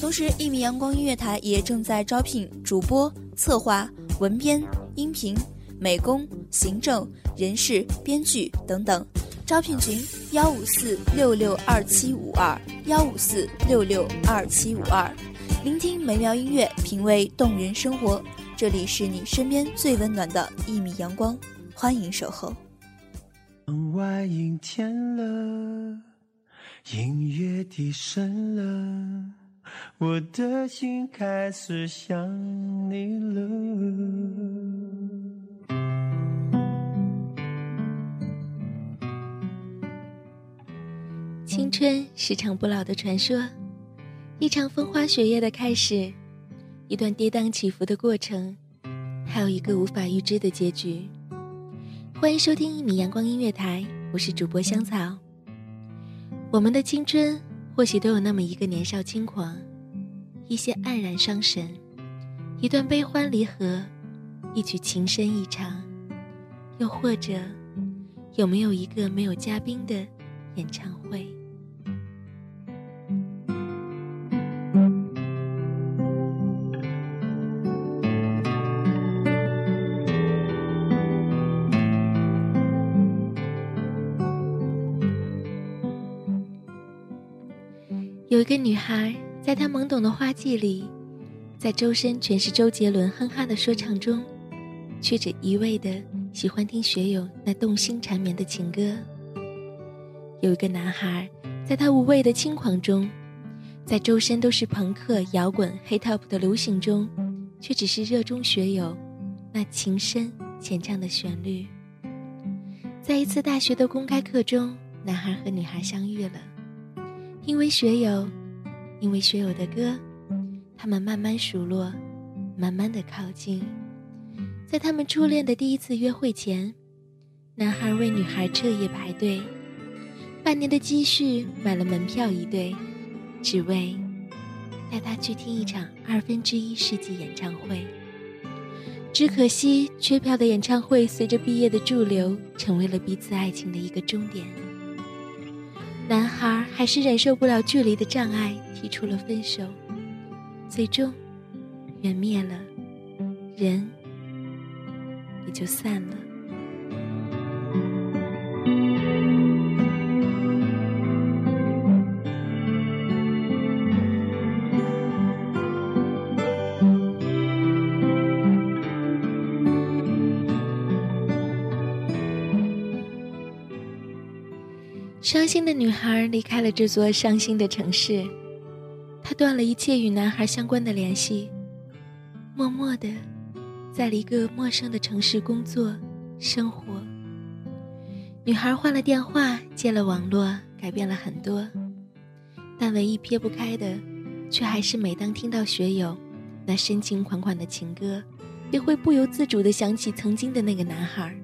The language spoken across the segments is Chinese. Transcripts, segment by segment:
同时，一米阳光音乐台也正在招聘主播、策划、文编、音频、美工、行政、人事、编剧等等。招聘群：幺五四六六二七五二幺五四六六二七五二。聆听美妙音乐，品味动人生活，这里是你身边最温暖的一米阳光，欢迎守候。窗外阴天了，音乐低声了，我的心开始想你了。青春是场不老的传说，一场风花雪月的开始，一段跌宕起伏的过程，还有一个无法预知的结局。欢迎收听一米阳光音乐台，我是主播香草。我们的青春或许都有那么一个年少轻狂，一些黯然伤神，一段悲欢离合，一曲情深意长，又或者有没有一个没有嘉宾的演唱会？有一个女孩，在他懵懂的花季里，在周身全是周杰伦哼哈的说唱中，却只一味的喜欢听学友那动心缠绵的情歌。有一个男孩，在他无畏的轻狂中，在周身都是朋克、摇滚、hip hop 的流行中，却只是热衷学友那情深浅唱的旋律。在一次大学的公开课中，男孩和女孩相遇了。因为学友，因为学友的歌，他们慢慢熟络，慢慢的靠近。在他们初恋的第一次约会前，男孩为女孩彻夜排队，半年的积蓄买了门票一对，只为带她去听一场二分之一世纪演唱会。只可惜，缺票的演唱会随着毕业的驻留，成为了彼此爱情的一个终点。男孩还是忍受不了距离的障碍，提出了分手，最终缘灭了，人也就散了。伤心的女孩离开了这座伤心的城市，她断了一切与男孩相关的联系，默默的，在了一个陌生的城市工作生活。女孩换了电话，接了网络，改变了很多，但唯一撇不开的，却还是每当听到学友那深情款款的情歌，也会不由自主的想起曾经的那个男孩，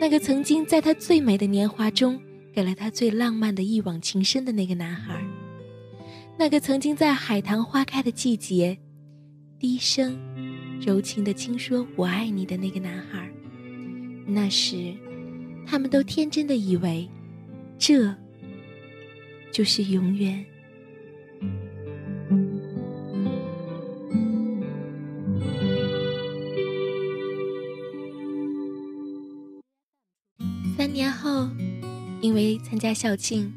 那个曾经在他最美的年华中。给了他最浪漫的一往情深的那个男孩，那个曾经在海棠花开的季节，低声柔情的轻说“我爱你”的那个男孩，那时，他们都天真的以为，这就是永远。三年后。因为参加校庆，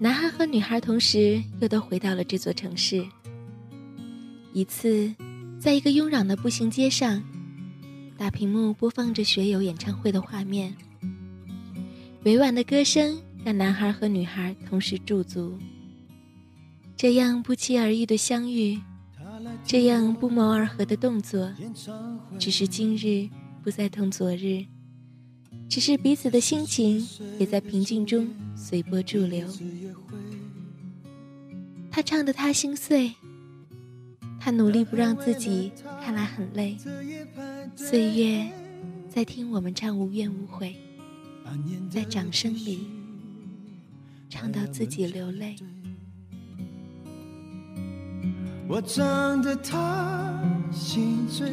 男孩和女孩同时又都回到了这座城市。一次，在一个慵懒的步行街上，大屏幕播放着学友演唱会的画面。委婉的歌声让男孩和女孩同时驻足。这样不期而遇的相遇，这样不谋而合的动作，只是今日不再同昨日。只是彼此的心情也在平静中随波逐流。他唱的他心碎，他努力不让自己看来很累。岁月在听我们唱无怨无悔，在掌声里唱到自己流泪。我唱的他心醉，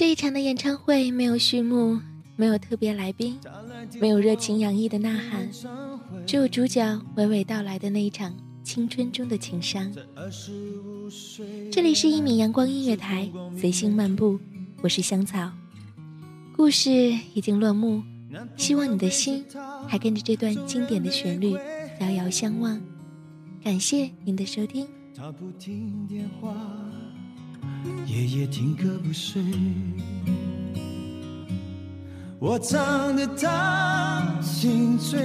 这一场的演唱会没有序幕，没有特别来宾，没有热情洋溢的呐喊，只有主角娓娓道来的那一场青春中的情伤。这里是一米阳光音乐台，随心漫步，我是香草。故事已经落幕，希望你的心还跟着这段经典的旋律遥遥相望。感谢您的收听。他不听电话。夜夜听歌不睡，我唱的他心醉，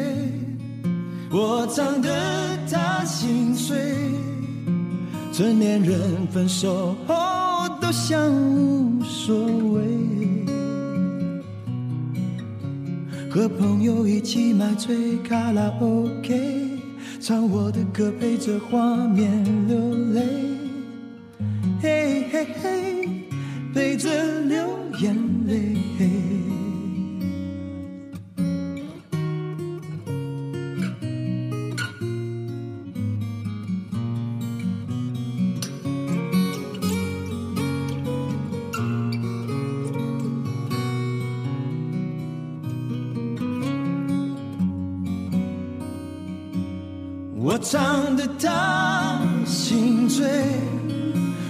我唱的他心碎。成年人分手后都像无所谓，和朋友一起买醉卡拉 OK，唱我的歌陪着画面流泪。嘿嘿嘿，陪着流眼泪。我唱的他心醉。